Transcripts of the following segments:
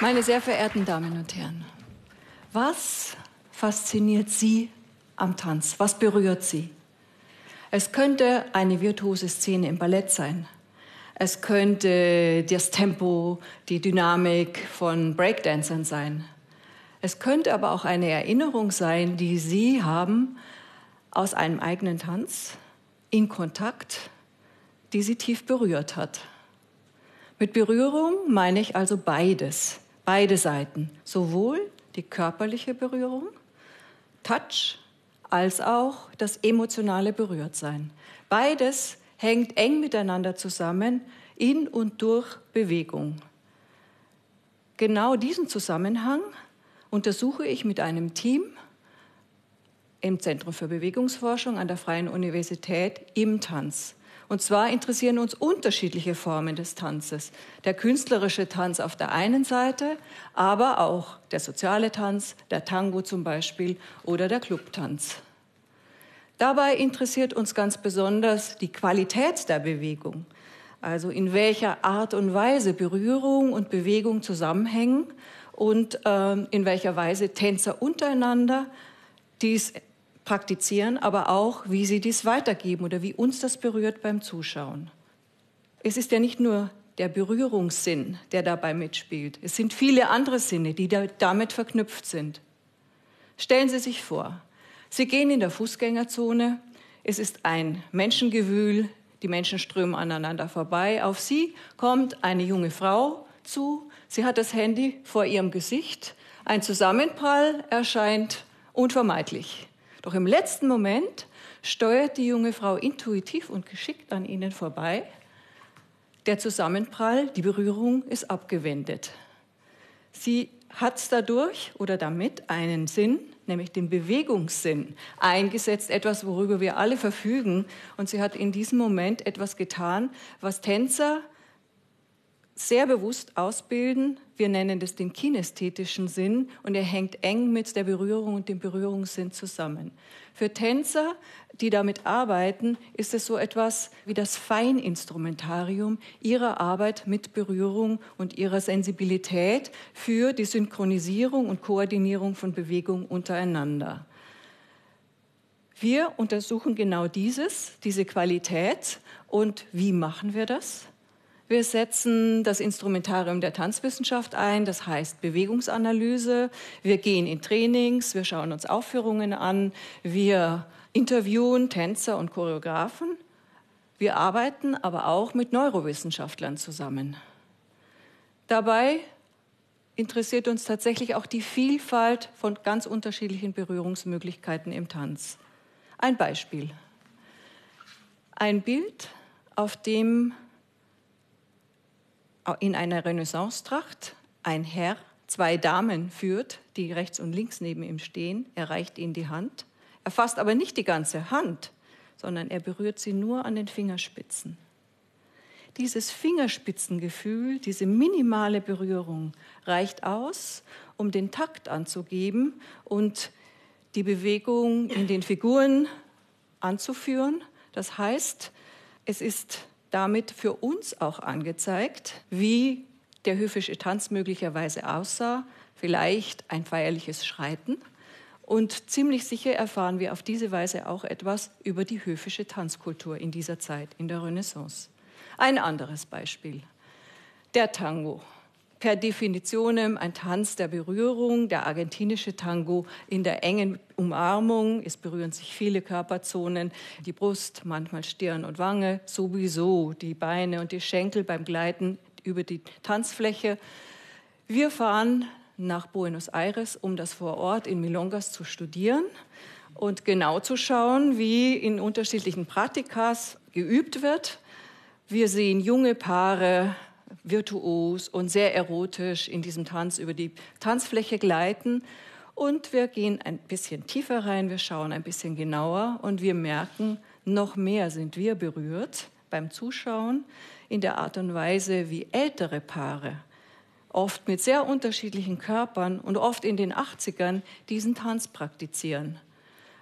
Meine sehr verehrten Damen und Herren, was fasziniert Sie am Tanz? Was berührt Sie? Es könnte eine virtuose Szene im Ballett sein. Es könnte das Tempo, die Dynamik von Breakdancern sein. Es könnte aber auch eine Erinnerung sein, die Sie haben aus einem eigenen Tanz in Kontakt, die Sie tief berührt hat. Mit Berührung meine ich also beides, beide Seiten, sowohl die körperliche Berührung, Touch, als auch das emotionale Berührtsein. Beides hängt eng miteinander zusammen in und durch Bewegung. Genau diesen Zusammenhang untersuche ich mit einem Team im Zentrum für Bewegungsforschung an der Freien Universität im Tanz. Und zwar interessieren uns unterschiedliche Formen des Tanzes. Der künstlerische Tanz auf der einen Seite, aber auch der soziale Tanz, der Tango zum Beispiel oder der Clubtanz. Dabei interessiert uns ganz besonders die Qualität der Bewegung, also in welcher Art und Weise Berührung und Bewegung zusammenhängen und äh, in welcher Weise Tänzer untereinander dies praktizieren, aber auch, wie sie dies weitergeben oder wie uns das berührt beim Zuschauen. Es ist ja nicht nur der Berührungssinn, der dabei mitspielt. Es sind viele andere Sinne, die damit verknüpft sind. Stellen Sie sich vor, Sie gehen in der Fußgängerzone. Es ist ein Menschengewühl. Die Menschen strömen aneinander vorbei. Auf Sie kommt eine junge Frau zu. Sie hat das Handy vor ihrem Gesicht. Ein Zusammenprall erscheint unvermeidlich. Doch im letzten Moment steuert die junge Frau intuitiv und geschickt an ihnen vorbei. Der Zusammenprall, die Berührung ist abgewendet. Sie hat dadurch oder damit einen Sinn, nämlich den Bewegungssinn, eingesetzt, etwas, worüber wir alle verfügen. Und sie hat in diesem Moment etwas getan, was Tänzer sehr bewusst ausbilden. Wir nennen das den kinästhetischen Sinn und er hängt eng mit der Berührung und dem Berührungssinn zusammen. Für Tänzer, die damit arbeiten, ist es so etwas wie das Feininstrumentarium ihrer Arbeit mit Berührung und ihrer Sensibilität für die Synchronisierung und Koordinierung von Bewegung untereinander. Wir untersuchen genau dieses, diese Qualität. Und wie machen wir das? Wir setzen das Instrumentarium der Tanzwissenschaft ein, das heißt Bewegungsanalyse. Wir gehen in Trainings, wir schauen uns Aufführungen an, wir interviewen Tänzer und Choreografen. Wir arbeiten aber auch mit Neurowissenschaftlern zusammen. Dabei interessiert uns tatsächlich auch die Vielfalt von ganz unterschiedlichen Berührungsmöglichkeiten im Tanz. Ein Beispiel. Ein Bild, auf dem in einer Renaissance-Tracht ein Herr zwei Damen führt, die rechts und links neben ihm stehen. Er reicht ihnen die Hand. Er fasst aber nicht die ganze Hand, sondern er berührt sie nur an den Fingerspitzen. Dieses Fingerspitzengefühl, diese minimale Berührung reicht aus, um den Takt anzugeben und die Bewegung in den Figuren anzuführen. Das heißt, es ist damit für uns auch angezeigt, wie der höfische Tanz möglicherweise aussah, vielleicht ein feierliches Schreiten. Und ziemlich sicher erfahren wir auf diese Weise auch etwas über die höfische Tanzkultur in dieser Zeit, in der Renaissance. Ein anderes Beispiel. Der Tango per Definition ein Tanz der Berührung, der argentinische Tango in der engen Umarmung. Es berühren sich viele Körperzonen, die Brust, manchmal Stirn und Wange, sowieso die Beine und die Schenkel beim Gleiten über die Tanzfläche. Wir fahren nach Buenos Aires, um das vor Ort in Milongas zu studieren und genau zu schauen, wie in unterschiedlichen Praktikas geübt wird. Wir sehen junge Paare virtuos und sehr erotisch in diesem Tanz über die Tanzfläche gleiten. Und wir gehen ein bisschen tiefer rein, wir schauen ein bisschen genauer und wir merken, noch mehr sind wir berührt beim Zuschauen in der Art und Weise, wie ältere Paare, oft mit sehr unterschiedlichen Körpern und oft in den 80ern, diesen Tanz praktizieren.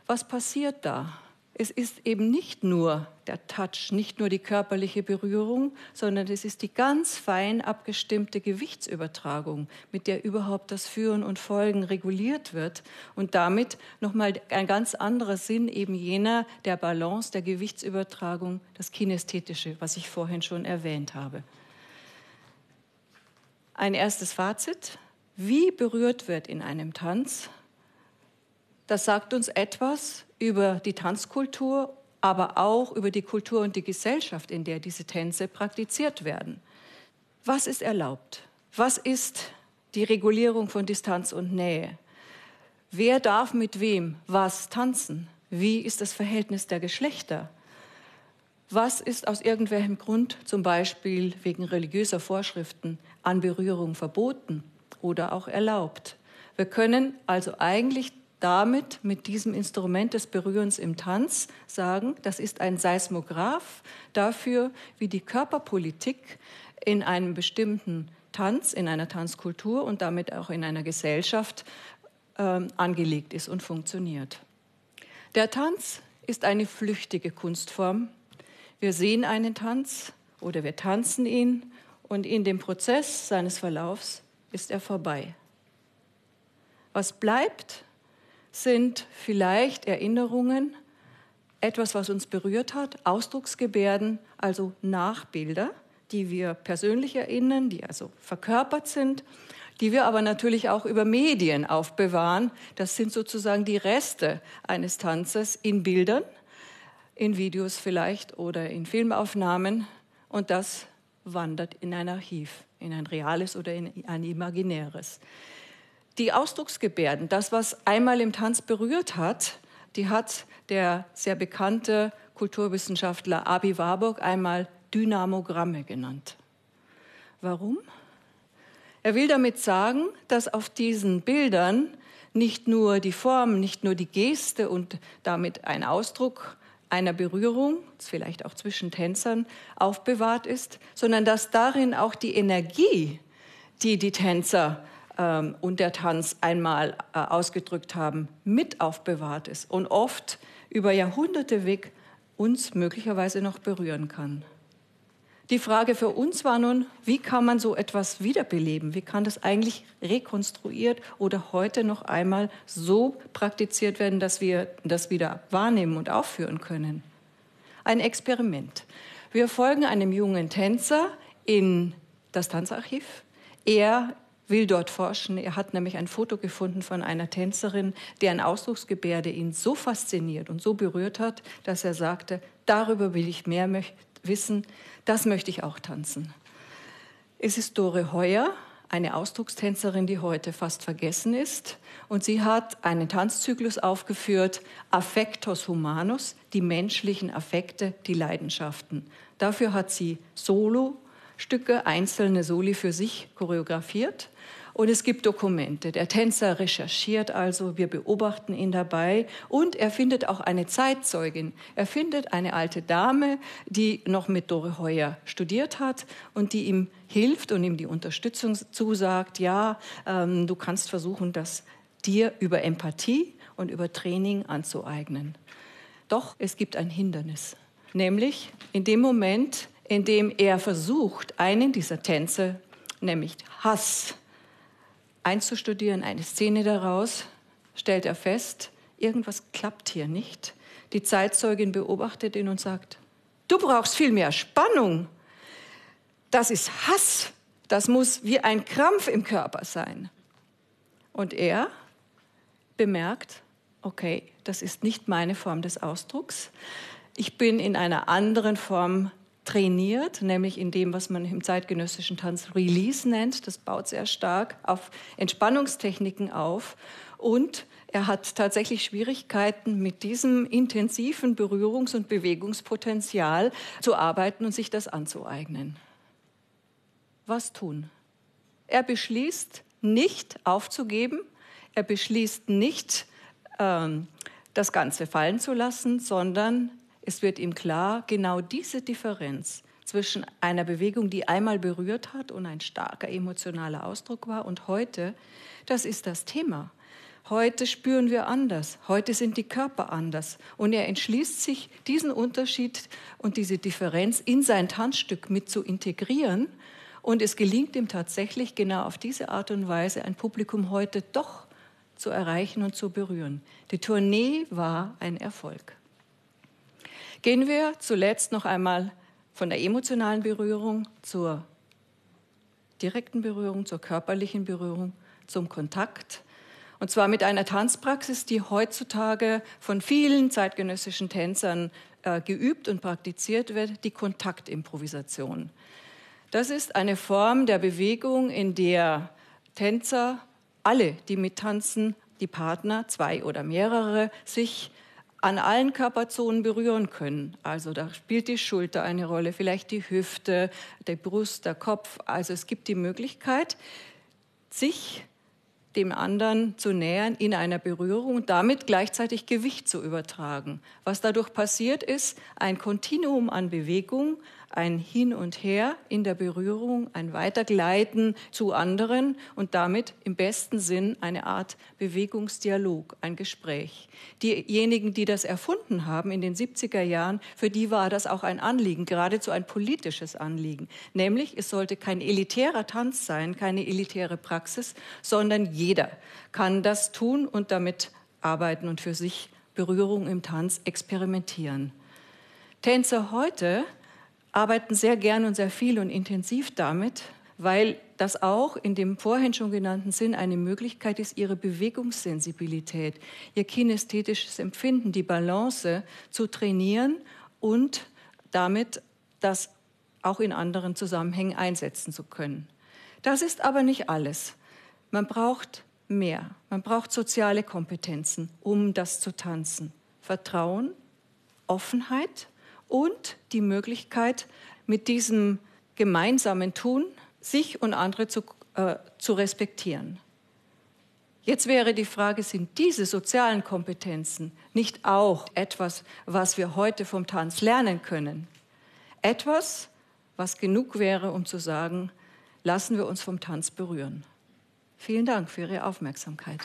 Was passiert da? Es ist eben nicht nur der Touch, nicht nur die körperliche Berührung, sondern es ist die ganz fein abgestimmte Gewichtsübertragung, mit der überhaupt das Führen und Folgen reguliert wird und damit nochmal ein ganz anderer Sinn eben jener der Balance der Gewichtsübertragung, das Kinästhetische, was ich vorhin schon erwähnt habe. Ein erstes Fazit. Wie berührt wird in einem Tanz, das sagt uns etwas über die Tanzkultur, aber auch über die Kultur und die Gesellschaft, in der diese Tänze praktiziert werden. Was ist erlaubt? Was ist die Regulierung von Distanz und Nähe? Wer darf mit wem was tanzen? Wie ist das Verhältnis der Geschlechter? Was ist aus irgendwelchem Grund, zum Beispiel wegen religiöser Vorschriften, an Berührung verboten oder auch erlaubt? Wir können also eigentlich damit mit diesem Instrument des Berührens im Tanz sagen, das ist ein Seismograph dafür, wie die Körperpolitik in einem bestimmten Tanz, in einer Tanzkultur und damit auch in einer Gesellschaft äh, angelegt ist und funktioniert. Der Tanz ist eine flüchtige Kunstform. Wir sehen einen Tanz oder wir tanzen ihn und in dem Prozess seines Verlaufs ist er vorbei. Was bleibt, sind vielleicht Erinnerungen, etwas, was uns berührt hat, Ausdrucksgebärden, also Nachbilder, die wir persönlich erinnern, die also verkörpert sind, die wir aber natürlich auch über Medien aufbewahren. Das sind sozusagen die Reste eines Tanzes in Bildern, in Videos vielleicht oder in Filmaufnahmen. Und das wandert in ein Archiv, in ein reales oder in ein imaginäres. Die Ausdrucksgebärden, das, was einmal im Tanz berührt hat, die hat der sehr bekannte Kulturwissenschaftler Abi Warburg einmal Dynamogramme genannt. Warum? Er will damit sagen, dass auf diesen Bildern nicht nur die Form, nicht nur die Geste und damit ein Ausdruck einer Berührung, vielleicht auch zwischen Tänzern, aufbewahrt ist, sondern dass darin auch die Energie, die die Tänzer ähm, und der Tanz einmal äh, ausgedrückt haben, mit aufbewahrt ist und oft über Jahrhunderte weg uns möglicherweise noch berühren kann. Die Frage für uns war nun, wie kann man so etwas wiederbeleben? Wie kann das eigentlich rekonstruiert oder heute noch einmal so praktiziert werden, dass wir das wieder wahrnehmen und aufführen können? Ein Experiment. Wir folgen einem jungen Tänzer in das Tanzarchiv. Er will dort forschen. Er hat nämlich ein Foto gefunden von einer Tänzerin, deren Ausdrucksgebärde ihn so fasziniert und so berührt hat, dass er sagte, darüber will ich mehr wissen, das möchte ich auch tanzen. Es ist Dore Heuer, eine Ausdruckstänzerin, die heute fast vergessen ist. Und sie hat einen Tanzzyklus aufgeführt, Affectos Humanus, die menschlichen Affekte, die Leidenschaften. Dafür hat sie Solo-Stücke, einzelne Soli für sich choreografiert. Und es gibt Dokumente. Der Tänzer recherchiert also, wir beobachten ihn dabei und er findet auch eine Zeitzeugin. Er findet eine alte Dame, die noch mit Dore Heuer studiert hat und die ihm hilft und ihm die Unterstützung zusagt. Ja, ähm, du kannst versuchen, das dir über Empathie und über Training anzueignen. Doch es gibt ein Hindernis, nämlich in dem Moment, in dem er versucht, einen dieser Tänze, nämlich Hass, einzustudieren, eine Szene daraus, stellt er fest, irgendwas klappt hier nicht. Die Zeitzeugin beobachtet ihn und sagt, du brauchst viel mehr Spannung. Das ist Hass. Das muss wie ein Krampf im Körper sein. Und er bemerkt, okay, das ist nicht meine Form des Ausdrucks. Ich bin in einer anderen Form trainiert, nämlich in dem, was man im zeitgenössischen Tanz Release nennt. Das baut sehr stark auf Entspannungstechniken auf. Und er hat tatsächlich Schwierigkeiten, mit diesem intensiven Berührungs- und Bewegungspotenzial zu arbeiten und sich das anzueignen. Was tun? Er beschließt nicht aufzugeben, er beschließt nicht, ähm, das Ganze fallen zu lassen, sondern es wird ihm klar, genau diese Differenz zwischen einer Bewegung, die einmal berührt hat und ein starker emotionaler Ausdruck war, und heute, das ist das Thema. Heute spüren wir anders. Heute sind die Körper anders. Und er entschließt sich, diesen Unterschied und diese Differenz in sein Tanzstück mit zu integrieren. Und es gelingt ihm tatsächlich genau auf diese Art und Weise, ein Publikum heute doch zu erreichen und zu berühren. Die Tournee war ein Erfolg. Gehen wir zuletzt noch einmal von der emotionalen Berührung zur direkten Berührung, zur körperlichen Berührung, zum Kontakt. Und zwar mit einer Tanzpraxis, die heutzutage von vielen zeitgenössischen Tänzern äh, geübt und praktiziert wird, die Kontaktimprovisation. Das ist eine Form der Bewegung, in der Tänzer, alle, die mittanzen, die Partner, zwei oder mehrere, sich an allen Körperzonen berühren können. Also da spielt die Schulter eine Rolle, vielleicht die Hüfte, die Brust, der Kopf. Also es gibt die Möglichkeit, sich dem anderen zu nähern in einer Berührung und damit gleichzeitig Gewicht zu übertragen. Was dadurch passiert ist, ein Kontinuum an Bewegung, ein Hin und Her in der Berührung, ein Weitergleiten zu anderen und damit im besten Sinn eine Art Bewegungsdialog, ein Gespräch. Diejenigen, die das erfunden haben in den 70er Jahren, für die war das auch ein Anliegen, geradezu ein politisches Anliegen. Nämlich, es sollte kein elitärer Tanz sein, keine elitäre Praxis, sondern jeder kann das tun und damit arbeiten und für sich Berührung im Tanz experimentieren. Tänzer heute arbeiten sehr gern und sehr viel und intensiv damit, weil das auch in dem vorhin schon genannten Sinn eine Möglichkeit ist, ihre Bewegungssensibilität, ihr kinästhetisches Empfinden, die Balance zu trainieren und damit das auch in anderen Zusammenhängen einsetzen zu können. Das ist aber nicht alles. Man braucht mehr. Man braucht soziale Kompetenzen, um das zu tanzen. Vertrauen, Offenheit, und die Möglichkeit, mit diesem gemeinsamen Tun sich und andere zu, äh, zu respektieren. Jetzt wäre die Frage, sind diese sozialen Kompetenzen nicht auch etwas, was wir heute vom Tanz lernen können? Etwas, was genug wäre, um zu sagen, lassen wir uns vom Tanz berühren. Vielen Dank für Ihre Aufmerksamkeit.